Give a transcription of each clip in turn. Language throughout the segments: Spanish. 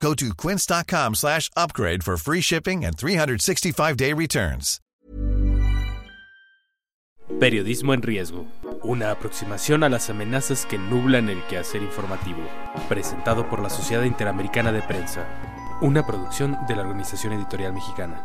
Go to quince.com slash upgrade for free shipping and 365-day returns. Periodismo en riesgo. Una aproximación a las amenazas que nublan el quehacer informativo. Presentado por la Sociedad Interamericana de Prensa. Una producción de la Organización Editorial Mexicana.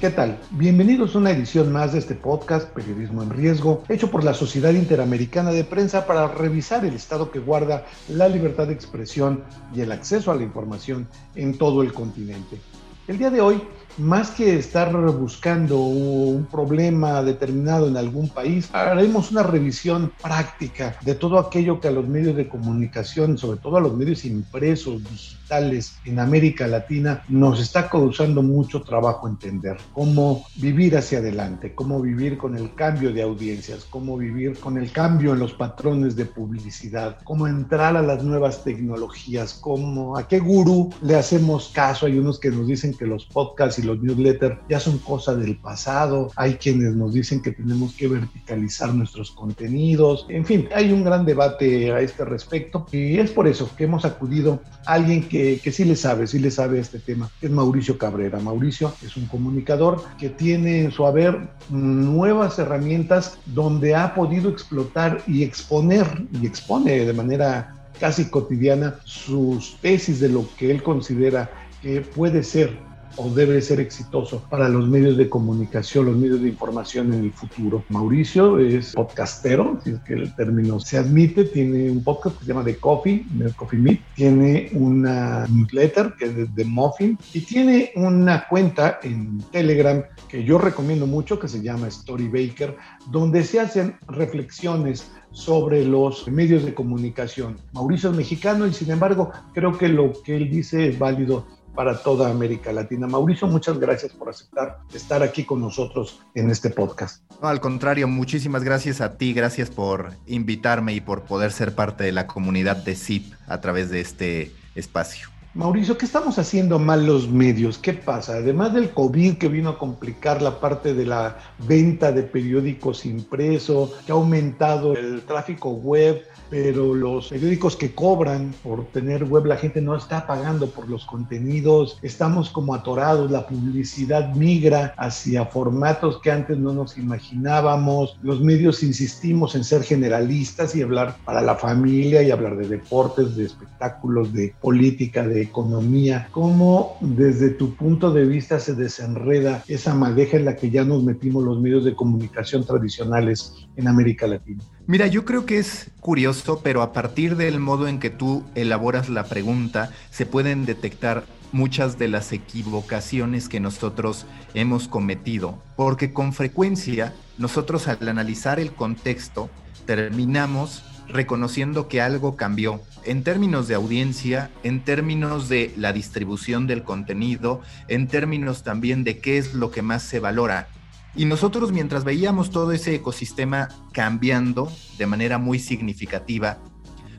¿Qué tal? Bienvenidos a una edición más de este podcast Periodismo en Riesgo, hecho por la Sociedad Interamericana de Prensa para revisar el estado que guarda la libertad de expresión y el acceso a la información en todo el continente. El día de hoy más que estar buscando un problema determinado en algún país, haremos una revisión práctica de todo aquello que a los medios de comunicación, sobre todo a los medios impresos, digitales en América Latina, nos está causando mucho trabajo entender. Cómo vivir hacia adelante, cómo vivir con el cambio de audiencias, cómo vivir con el cambio en los patrones de publicidad, cómo entrar a las nuevas tecnologías, cómo, a qué gurú le hacemos caso. Hay unos que nos dicen que los podcasts y los newsletters ya son cosa del pasado, hay quienes nos dicen que tenemos que verticalizar nuestros contenidos, en fin, hay un gran debate a este respecto y es por eso que hemos acudido a alguien que, que sí le sabe, sí le sabe este tema, es Mauricio Cabrera. Mauricio es un comunicador que tiene en su haber nuevas herramientas donde ha podido explotar y exponer y expone de manera casi cotidiana sus tesis de lo que él considera que puede ser o debe ser exitoso para los medios de comunicación, los medios de información en el futuro. Mauricio es podcastero, si es que el término se admite, tiene un podcast que se llama The Coffee, The Coffee Meet, tiene una newsletter que es The Muffin y tiene una cuenta en Telegram que yo recomiendo mucho que se llama Story Baker, donde se hacen reflexiones sobre los medios de comunicación. Mauricio es mexicano y sin embargo creo que lo que él dice es válido para toda América Latina. Mauricio, muchas gracias por aceptar estar aquí con nosotros en este podcast. No, al contrario, muchísimas gracias a ti, gracias por invitarme y por poder ser parte de la comunidad de CIP a través de este espacio. Mauricio, ¿qué estamos haciendo mal los medios? ¿Qué pasa? Además del COVID que vino a complicar la parte de la venta de periódicos impresos, que ha aumentado el tráfico web, pero los periódicos que cobran por tener web, la gente no está pagando por los contenidos, estamos como atorados, la publicidad migra hacia formatos que antes no nos imaginábamos, los medios insistimos en ser generalistas y hablar para la familia y hablar de deportes, de espectáculos, de política, de economía. ¿Cómo desde tu punto de vista se desenreda esa madeja en la que ya nos metimos los medios de comunicación tradicionales en América Latina? Mira, yo creo que es curioso, pero a partir del modo en que tú elaboras la pregunta, se pueden detectar muchas de las equivocaciones que nosotros hemos cometido, porque con frecuencia nosotros al analizar el contexto terminamos reconociendo que algo cambió en términos de audiencia, en términos de la distribución del contenido, en términos también de qué es lo que más se valora. Y nosotros mientras veíamos todo ese ecosistema cambiando de manera muy significativa,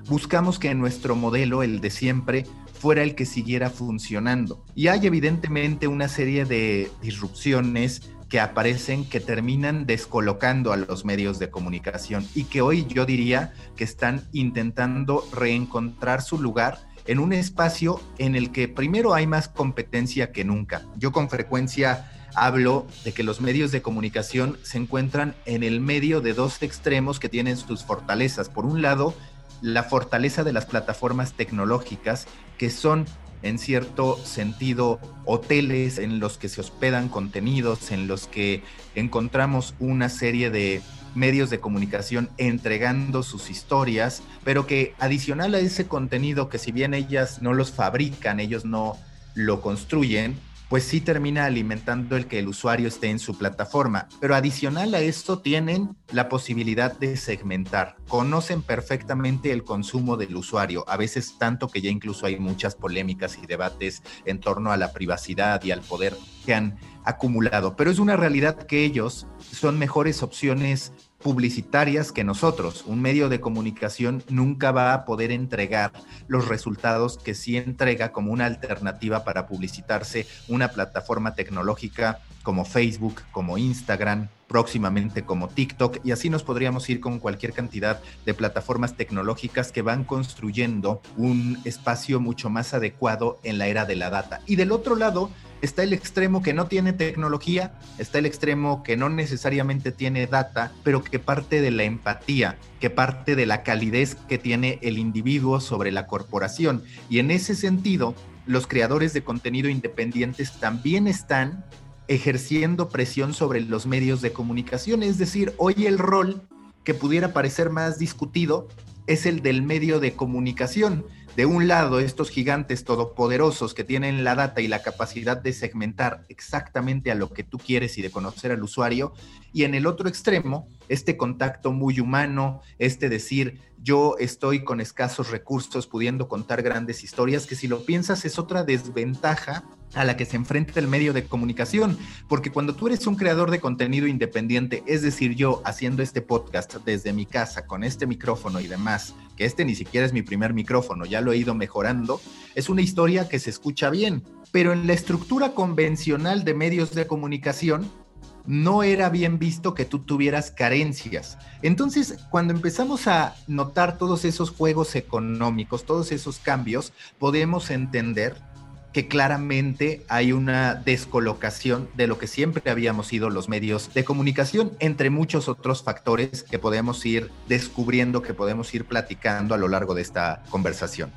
buscamos que nuestro modelo, el de siempre, fuera el que siguiera funcionando. Y hay evidentemente una serie de disrupciones que aparecen que terminan descolocando a los medios de comunicación y que hoy yo diría que están intentando reencontrar su lugar en un espacio en el que primero hay más competencia que nunca. Yo con frecuencia hablo de que los medios de comunicación se encuentran en el medio de dos extremos que tienen sus fortalezas. Por un lado, la fortaleza de las plataformas tecnológicas, que son en cierto sentido hoteles en los que se hospedan contenidos, en los que encontramos una serie de medios de comunicación entregando sus historias, pero que adicional a ese contenido que si bien ellas no los fabrican, ellos no lo construyen, pues sí termina alimentando el que el usuario esté en su plataforma. Pero adicional a esto tienen la posibilidad de segmentar. Conocen perfectamente el consumo del usuario, a veces tanto que ya incluso hay muchas polémicas y debates en torno a la privacidad y al poder que han acumulado. Pero es una realidad que ellos son mejores opciones publicitarias que nosotros. Un medio de comunicación nunca va a poder entregar los resultados que sí entrega como una alternativa para publicitarse una plataforma tecnológica como Facebook, como Instagram, próximamente como TikTok, y así nos podríamos ir con cualquier cantidad de plataformas tecnológicas que van construyendo un espacio mucho más adecuado en la era de la data. Y del otro lado, está el extremo que no tiene tecnología, está el extremo que no necesariamente tiene data, pero que parte de la empatía, que parte de la calidez que tiene el individuo sobre la corporación. Y en ese sentido, los creadores de contenido independientes también están ejerciendo presión sobre los medios de comunicación. Es decir, hoy el rol que pudiera parecer más discutido es el del medio de comunicación de un lado, estos gigantes todopoderosos que tienen la data y la capacidad de segmentar exactamente a lo que tú quieres y de conocer al usuario, y en el otro extremo, este contacto muy humano, este decir, yo estoy con escasos recursos pudiendo contar grandes historias, que si lo piensas es otra desventaja a la que se enfrenta el medio de comunicación, porque cuando tú eres un creador de contenido independiente, es decir, yo haciendo este podcast desde mi casa con este micrófono y demás, que este ni siquiera es mi primer micrófono, ya lo he ido mejorando, es una historia que se escucha bien, pero en la estructura convencional de medios de comunicación, no era bien visto que tú tuvieras carencias. Entonces, cuando empezamos a notar todos esos juegos económicos, todos esos cambios, podemos entender que claramente hay una descolocación de lo que siempre habíamos sido los medios de comunicación, entre muchos otros factores que podemos ir descubriendo, que podemos ir platicando a lo largo de esta conversación.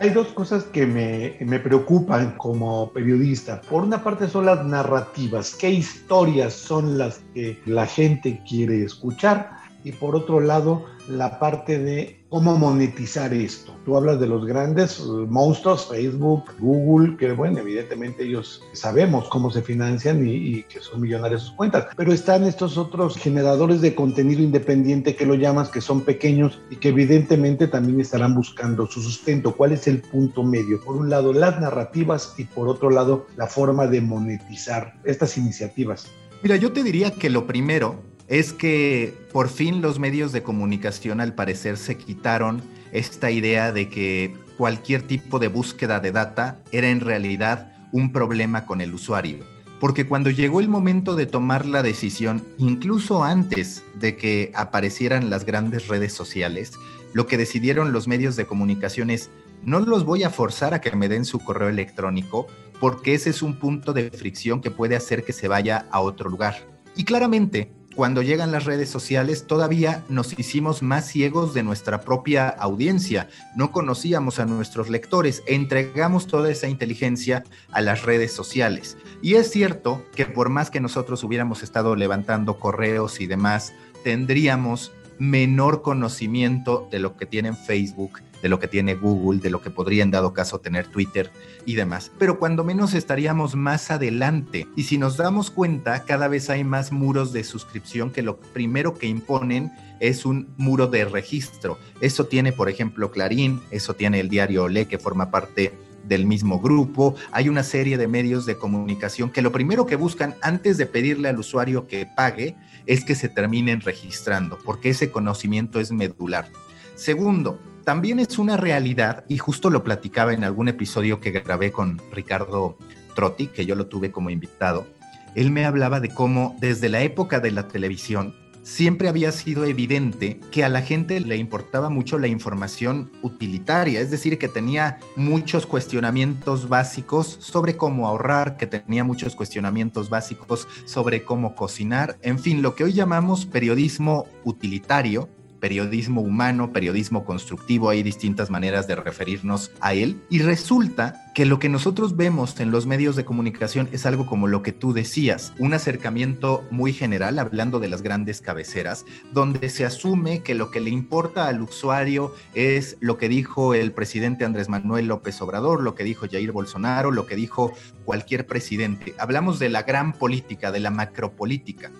Hay dos cosas que me, me, preocupan como periodista. Por una parte son las narrativas, qué historias son las que la gente quiere escuchar. Y por otro lado, la parte de cómo monetizar esto. Tú hablas de los grandes uh, monstruos, Facebook, Google, que bueno, evidentemente ellos sabemos cómo se financian y, que son millonarios sus cuentas, pero están estos otros generadores de contenido independiente que lo llamas, que son pequeños y que evidentemente también estarán buscando su sustento. ¿Cuál es el punto medio? Por un lado, las narrativas y por otro lado, la forma de monetizar estas iniciativas. Mira, yo te diría que lo primero es que por fin los medios de comunicación al parecer se quitaron esta idea de que cualquier tipo de búsqueda de data era en realidad un problema con el usuario. Porque cuando llegó el momento de tomar la decisión, incluso antes de que aparecieran las grandes redes sociales, lo que decidieron los medios de comunicación es, no los voy a forzar a que me den su correo electrónico, porque ese es un punto de fricción que puede hacer que se vaya a otro lugar. Y claramente, cuando llegan las redes sociales, todavía nos hicimos más ciegos de nuestra propia audiencia. No conocíamos a nuestros lectores, entregamos toda esa inteligencia a las redes sociales. Y es cierto que por más que nosotros hubiéramos estado levantando correos y demás, tendríamos menor conocimiento de lo que tienen Facebook, de lo que tiene Google, de lo que podría en dado caso tener Twitter y demás. Pero cuando menos estaríamos más adelante. Y si nos damos cuenta, cada vez hay más muros de suscripción que lo primero que imponen es un muro de registro. Eso tiene, por ejemplo, Clarín, eso tiene el diario Olé, que forma parte del mismo grupo. Hay una serie de medios de comunicación que lo primero que buscan antes de pedirle al usuario que pague es que se terminen registrando, porque ese conocimiento es medular. Segundo, también es una realidad, y justo lo platicaba en algún episodio que grabé con Ricardo Trotti, que yo lo tuve como invitado, él me hablaba de cómo desde la época de la televisión siempre había sido evidente que a la gente le importaba mucho la información utilitaria, es decir, que tenía muchos cuestionamientos básicos sobre cómo ahorrar, que tenía muchos cuestionamientos básicos sobre cómo cocinar, en fin, lo que hoy llamamos periodismo utilitario, periodismo humano, periodismo constructivo, hay distintas maneras de referirnos a él. Y resulta que lo que nosotros vemos en los medios de comunicación es algo como lo que tú decías, un acercamiento muy general, hablando de las grandes cabeceras, donde se asume que lo que le importa al usuario es lo que dijo el presidente Andrés Manuel López Obrador, lo que dijo Jair Bolsonaro, lo que dijo cualquier presidente. Hablamos de la gran política, de la macropolítica.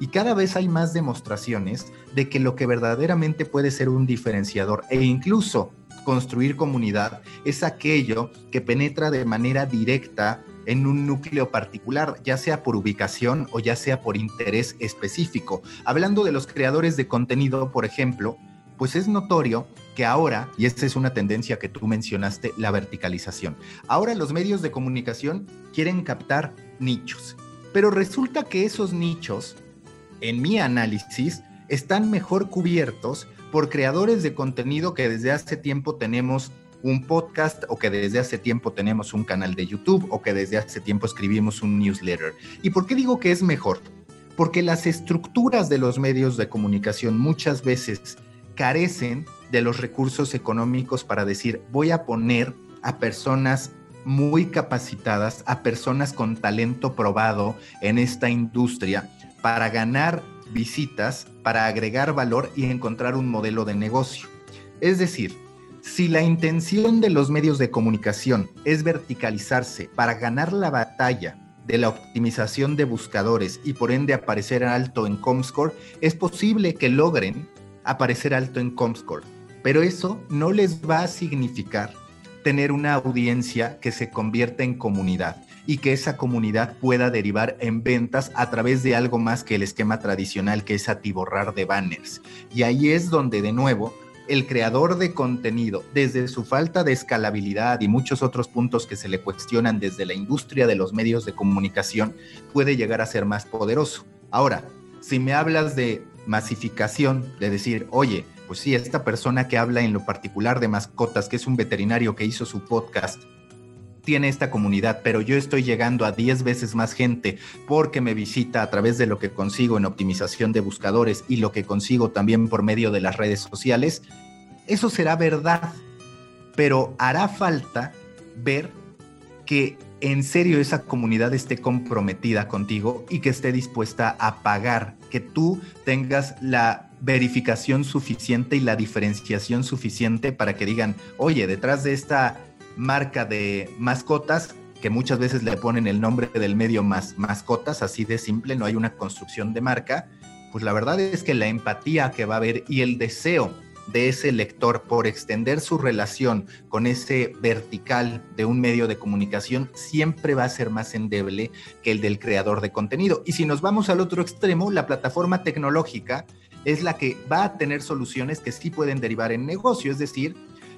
Y cada vez hay más demostraciones de que lo que verdaderamente puede ser un diferenciador e incluso construir comunidad es aquello que penetra de manera directa en un núcleo particular, ya sea por ubicación o ya sea por interés específico. Hablando de los creadores de contenido, por ejemplo, pues es notorio que ahora, y esta es una tendencia que tú mencionaste, la verticalización. Ahora los medios de comunicación quieren captar nichos, pero resulta que esos nichos en mi análisis, están mejor cubiertos por creadores de contenido que desde hace tiempo tenemos un podcast o que desde hace tiempo tenemos un canal de YouTube o que desde hace tiempo escribimos un newsletter. ¿Y por qué digo que es mejor? Porque las estructuras de los medios de comunicación muchas veces carecen de los recursos económicos para decir voy a poner a personas muy capacitadas, a personas con talento probado en esta industria para ganar visitas, para agregar valor y encontrar un modelo de negocio. Es decir, si la intención de los medios de comunicación es verticalizarse para ganar la batalla de la optimización de buscadores y por ende aparecer alto en Comscore, es posible que logren aparecer alto en Comscore, pero eso no les va a significar tener una audiencia que se convierta en comunidad y que esa comunidad pueda derivar en ventas a través de algo más que el esquema tradicional que es atiborrar de banners. Y ahí es donde de nuevo el creador de contenido, desde su falta de escalabilidad y muchos otros puntos que se le cuestionan desde la industria de los medios de comunicación, puede llegar a ser más poderoso. Ahora, si me hablas de masificación, de decir, oye, pues sí, esta persona que habla en lo particular de mascotas, que es un veterinario que hizo su podcast, tiene esta comunidad, pero yo estoy llegando a 10 veces más gente porque me visita a través de lo que consigo en optimización de buscadores y lo que consigo también por medio de las redes sociales, eso será verdad, pero hará falta ver que en serio esa comunidad esté comprometida contigo y que esté dispuesta a pagar, que tú tengas la verificación suficiente y la diferenciación suficiente para que digan, oye, detrás de esta marca de mascotas que muchas veces le ponen el nombre del medio más mascotas, así de simple, no hay una construcción de marca, pues la verdad es que la empatía que va a haber y el deseo de ese lector por extender su relación con ese vertical de un medio de comunicación siempre va a ser más endeble que el del creador de contenido. Y si nos vamos al otro extremo, la plataforma tecnológica es la que va a tener soluciones que sí pueden derivar en negocio, es decir,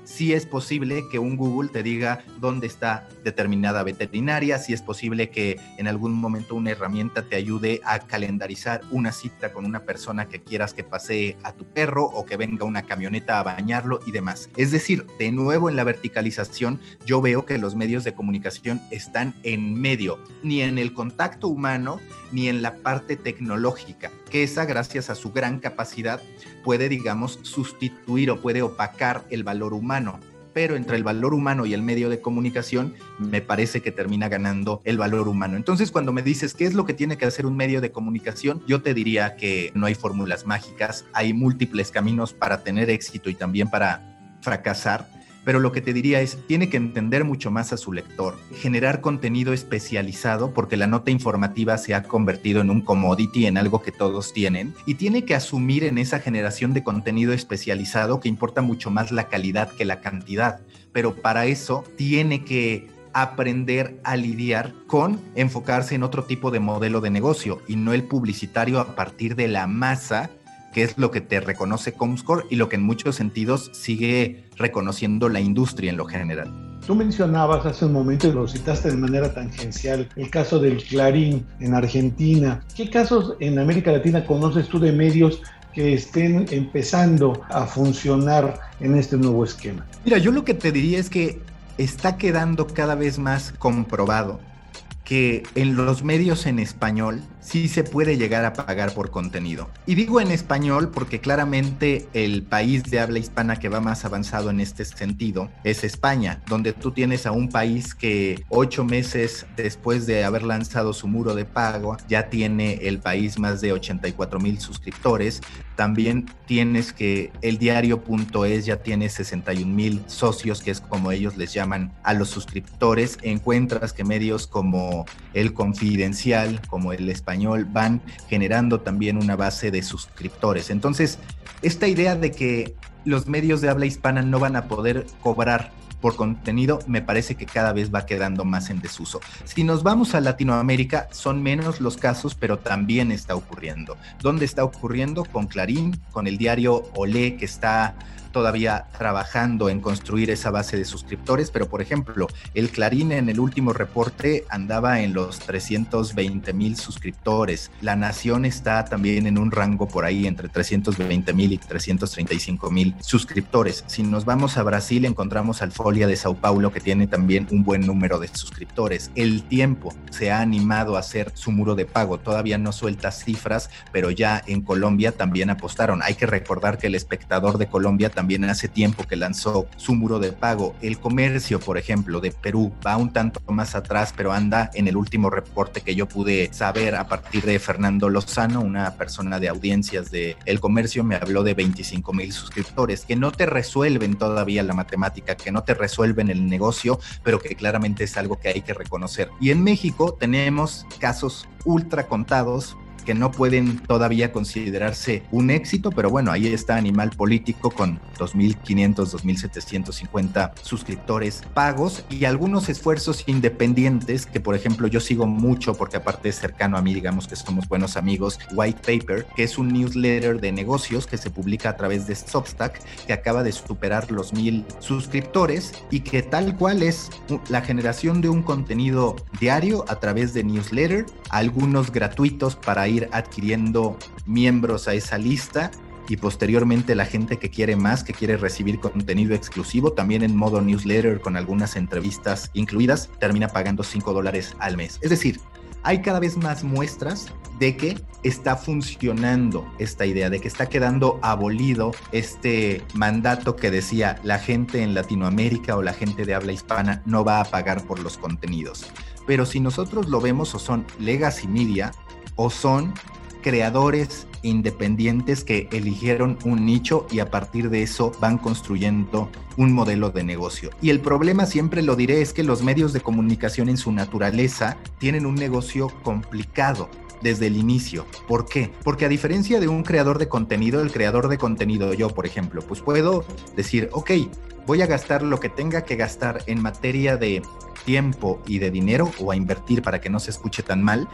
si es posible que un Google te diga dónde está determinada veterinaria, si es posible que en algún momento una herramienta te ayude a calendarizar una cita con una persona que quieras que pasee a tu perro o que venga una camioneta a bañarlo y demás. Es decir, de nuevo en la verticalización, yo veo que los medios de comunicación están en medio, ni en el contacto humano, ni en la parte tecnológica, que esa, gracias a su gran capacidad, puede, digamos, sustituir o puede opacar el valor humano. Pero entre el valor humano y el medio de comunicación, me parece que termina ganando el valor humano. Entonces, cuando me dices qué es lo que tiene que hacer un medio de comunicación, yo te diría que no hay fórmulas mágicas, hay múltiples caminos para tener éxito y también para fracasar pero lo que te diría es, tiene que entender mucho más a su lector, generar contenido especializado porque la nota informativa se ha convertido en un commodity, en algo que todos tienen, y tiene que asumir en esa generación de contenido especializado que importa mucho más la calidad que la cantidad, pero para eso tiene que aprender a lidiar con enfocarse en otro tipo de modelo de negocio y no el publicitario a partir de la masa que es lo que te reconoce Comscore y lo que en muchos sentidos sigue reconociendo la industria en lo general. Tú mencionabas hace un momento y lo citaste de manera tangencial el caso del Clarín en Argentina. ¿Qué casos en América Latina conoces tú de medios que estén empezando a funcionar en este nuevo esquema? Mira, yo lo que te diría es que está quedando cada vez más comprobado que en los medios en español sí se puede llegar a pagar por contenido. Y digo en español porque claramente el país de habla hispana que va más avanzado en este sentido es España, donde tú tienes a un país que ocho meses después de haber lanzado su muro de pago ya tiene el país más de 84 mil suscriptores. También tienes que el diario.es ya tiene 61 mil socios, que es como ellos les llaman a los suscriptores. Encuentras que medios como el Confidencial, como el Español, van generando también una base de suscriptores. Entonces, esta idea de que los medios de habla hispana no van a poder cobrar por contenido me parece que cada vez va quedando más en desuso. Si nos vamos a Latinoamérica, son menos los casos, pero también está ocurriendo. ¿Dónde está ocurriendo? Con Clarín, con el diario Olé, que está todavía trabajando en construir esa base de suscriptores, pero por ejemplo, el Clarín en el último reporte andaba en los 320 mil suscriptores. La Nación está también en un rango por ahí entre 320 mil y 335 mil suscriptores. Si nos vamos a Brasil, encontramos al Folia de Sao Paulo que tiene también un buen número de suscriptores. El tiempo se ha animado a hacer su muro de pago. Todavía no suelta cifras, pero ya en Colombia también apostaron. Hay que recordar que el espectador de Colombia también hace tiempo que lanzó su muro de pago. El comercio, por ejemplo, de Perú va un tanto más atrás, pero anda en el último reporte que yo pude saber a partir de Fernando Lozano, una persona de audiencias de El Comercio, me habló de 25 mil suscriptores, que no te resuelven todavía la matemática, que no te resuelven el negocio, pero que claramente es algo que hay que reconocer. Y en México tenemos casos ultra contados que no pueden todavía considerarse un éxito, pero bueno, ahí está Animal Político con 2.500, 2.750 suscriptores pagos y algunos esfuerzos independientes que, por ejemplo, yo sigo mucho porque aparte es cercano a mí, digamos que somos buenos amigos, White Paper, que es un newsletter de negocios que se publica a través de Substack, que acaba de superar los mil suscriptores y que tal cual es la generación de un contenido diario a través de newsletter, algunos gratuitos para ir adquiriendo miembros a esa lista y posteriormente la gente que quiere más, que quiere recibir contenido exclusivo, también en modo newsletter con algunas entrevistas incluidas, termina pagando 5 dólares al mes. Es decir, hay cada vez más muestras de que está funcionando esta idea, de que está quedando abolido este mandato que decía la gente en Latinoamérica o la gente de habla hispana no va a pagar por los contenidos. Pero si nosotros lo vemos o son legacy media, o son creadores independientes que eligieron un nicho y a partir de eso van construyendo un modelo de negocio. Y el problema, siempre lo diré, es que los medios de comunicación en su naturaleza tienen un negocio complicado desde el inicio. ¿Por qué? Porque a diferencia de un creador de contenido, el creador de contenido, yo por ejemplo, pues puedo decir, ok, voy a gastar lo que tenga que gastar en materia de tiempo y de dinero o a invertir para que no se escuche tan mal,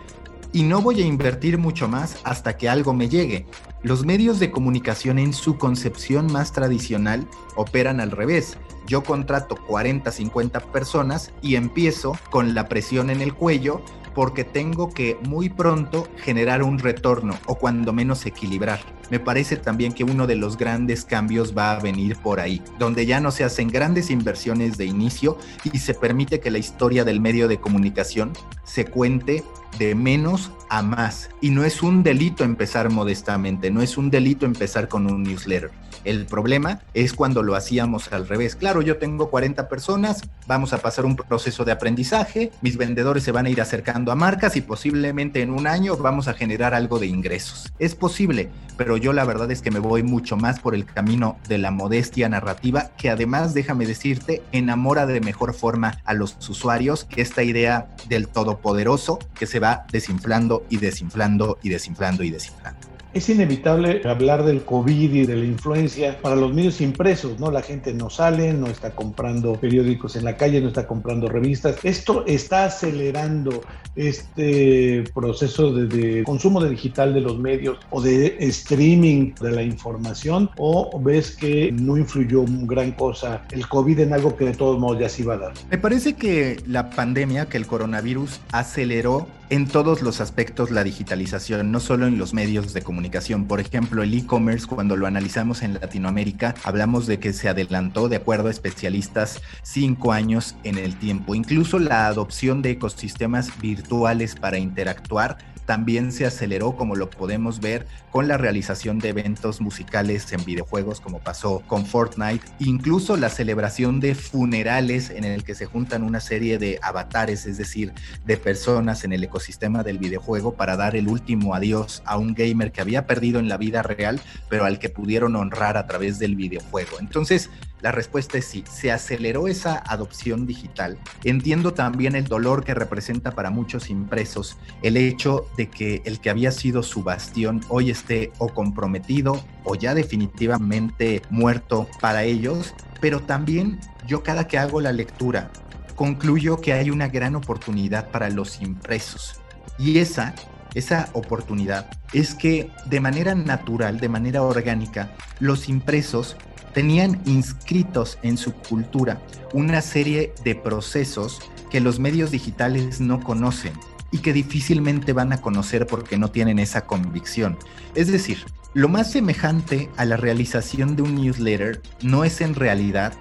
y no voy a invertir mucho más hasta que algo me llegue. Los medios de comunicación en su concepción más tradicional operan al revés. Yo contrato 40, 50 personas y empiezo con la presión en el cuello porque tengo que muy pronto generar un retorno o cuando menos equilibrar. Me parece también que uno de los grandes cambios va a venir por ahí, donde ya no se hacen grandes inversiones de inicio y se permite que la historia del medio de comunicación se cuente de menos a más. Y no es un delito empezar modestamente, no es un delito empezar con un newsletter. El problema es cuando lo hacíamos al revés. Claro, yo tengo 40 personas, vamos a pasar un proceso de aprendizaje, mis vendedores se van a ir acercando a marcas y posiblemente en un año vamos a generar algo de ingresos. Es posible, pero yo la verdad es que me voy mucho más por el camino de la modestia narrativa, que además, déjame decirte, enamora de mejor forma a los usuarios que esta idea del todopoderoso que se va desinflando y desinflando y desinflando y desinflando. Es inevitable hablar del COVID y de la influencia para los medios impresos, ¿no? La gente no sale, no está comprando periódicos en la calle, no está comprando revistas. Esto está acelerando este proceso de, consumo de digital de los medios o de streaming de la información o ves que no influyó gran cosa el COVID en algo que de todos modos ya se iba a dar. Me parece que la pandemia, que el coronavirus aceleró en todos los aspectos la digitalización, no solo en los medios de comunicación. Por ejemplo, el e-commerce, cuando lo analizamos en Latinoamérica, hablamos de que se adelantó, de acuerdo a especialistas, cinco años en el tiempo. Incluso la adopción de ecosistemas virtuales para interactuar, también se aceleró, como lo podemos ver, con la realización de eventos musicales en videojuegos, como pasó con Fortnite, incluso la celebración de funerales en el que se juntan una serie de avatares, es decir, de personas en el ecosistema del videojuego para dar el último adiós a un gamer que había perdido en la vida real, pero al que pudieron honrar a través del videojuego. Entonces, la respuesta es sí, se aceleró esa adopción digital. Entiendo también el dolor que representa para muchos impresos el hecho de que el que había sido su bastión hoy esté o comprometido o ya definitivamente muerto para ellos, pero también yo cada que hago la lectura concluyo que hay una gran oportunidad para los impresos. Y esa esa oportunidad es que de manera natural, de manera orgánica, los impresos tenían inscritos en su cultura una serie de procesos que los medios digitales no conocen y que difícilmente van a conocer porque no tienen esa convicción. Es decir, lo más semejante a la realización de un newsletter no es en realidad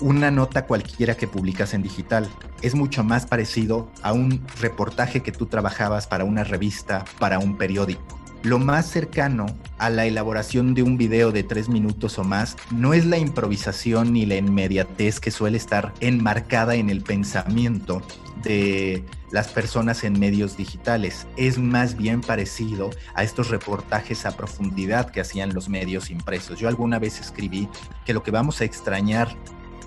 una nota cualquiera que publicas en digital. Es mucho más parecido a un reportaje que tú trabajabas para una revista, para un periódico. Lo más cercano a la elaboración de un video de tres minutos o más no es la improvisación ni la inmediatez que suele estar enmarcada en el pensamiento de las personas en medios digitales. Es más bien parecido a estos reportajes a profundidad que hacían los medios impresos. Yo alguna vez escribí que lo que vamos a extrañar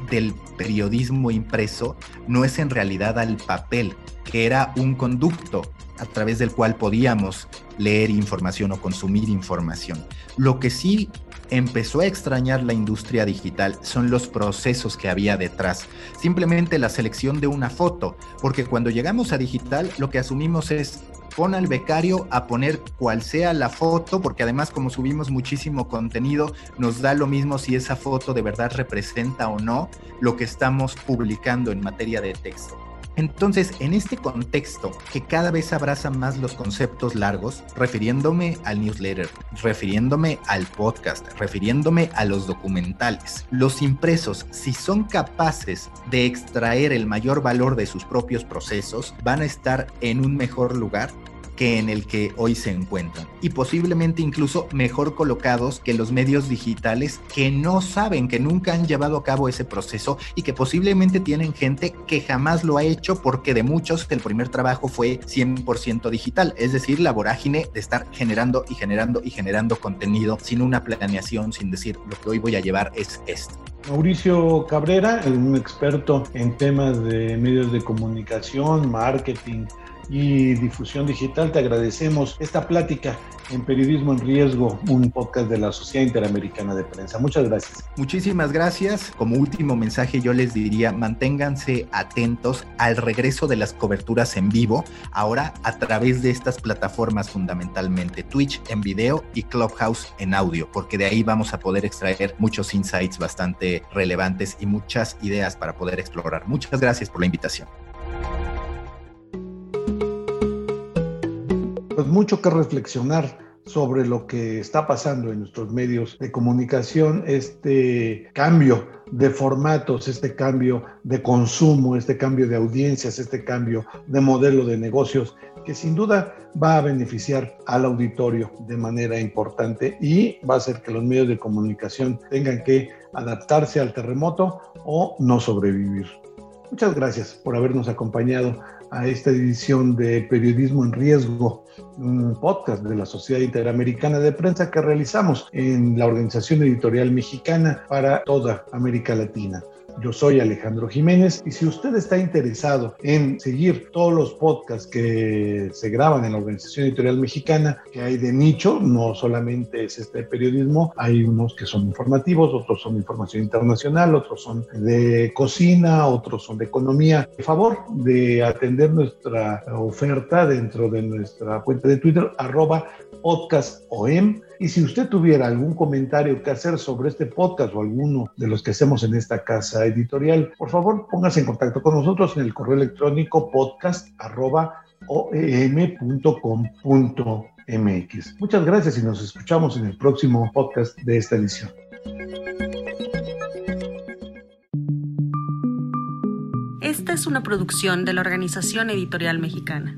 del periodismo impreso no es en realidad al papel, que era un conducto a través del cual podíamos leer información o consumir información. Lo que sí empezó a extrañar la industria digital son los procesos que había detrás. Simplemente la selección de una foto, porque cuando llegamos a digital lo que asumimos es pon al becario a poner cual sea la foto, porque además como subimos muchísimo contenido, nos da lo mismo si esa foto de verdad representa o no lo que estamos publicando en materia de texto. Entonces, en este contexto que cada vez abraza más los conceptos largos, refiriéndome al newsletter, refiriéndome al podcast, refiriéndome a los documentales, los impresos, si son capaces de extraer el mayor valor de sus propios procesos, van a estar en un mejor lugar que en el que hoy se encuentran y posiblemente incluso mejor colocados que los medios digitales que no saben, que nunca han llevado a cabo ese proceso y que posiblemente tienen gente que jamás lo ha hecho porque de muchos el primer trabajo fue 100% digital, es decir, la vorágine de estar generando y generando y generando contenido sin una planeación, sin decir lo que hoy voy a llevar es esto. Mauricio Cabrera, un experto en temas de medios de comunicación, marketing, y difusión digital. Te agradecemos esta plática en Periodismo en Riesgo, un podcast de la Sociedad Interamericana de Prensa. Muchas gracias. Muchísimas gracias. Como último mensaje yo les diría, manténganse atentos al regreso de las coberturas en vivo, ahora a través de estas plataformas fundamentalmente, Twitch en video y Clubhouse en audio, porque de ahí vamos a poder extraer muchos insights bastante relevantes y muchas ideas para poder explorar. Muchas gracias por la invitación. Pues mucho que reflexionar sobre lo que está pasando en nuestros medios de comunicación, este cambio de formatos, este cambio de consumo, este cambio de audiencias, este cambio de modelo de negocios, que sin duda va a beneficiar al auditorio de manera importante y va a hacer que los medios de comunicación tengan que adaptarse al terremoto o no sobrevivir. Muchas gracias por habernos acompañado a esta edición de Periodismo en Riesgo, un podcast de la Sociedad Interamericana de Prensa que realizamos en la Organización Editorial Mexicana para toda América Latina. Yo soy Alejandro Jiménez y si usted está interesado en seguir todos los podcasts que se graban en la Organización Editorial Mexicana, que hay de nicho, no solamente es este periodismo, hay unos que son informativos, otros son información internacional, otros son de cocina, otros son de economía. Por favor de atender nuestra oferta dentro de nuestra cuenta de Twitter, arroba. Y si usted tuviera algún comentario que hacer sobre este podcast o alguno de los que hacemos en esta casa editorial, por favor póngase en contacto con nosotros en el correo electrónico podcast.oem.com.mx. Muchas gracias y nos escuchamos en el próximo podcast de esta edición. Esta es una producción de la Organización Editorial Mexicana.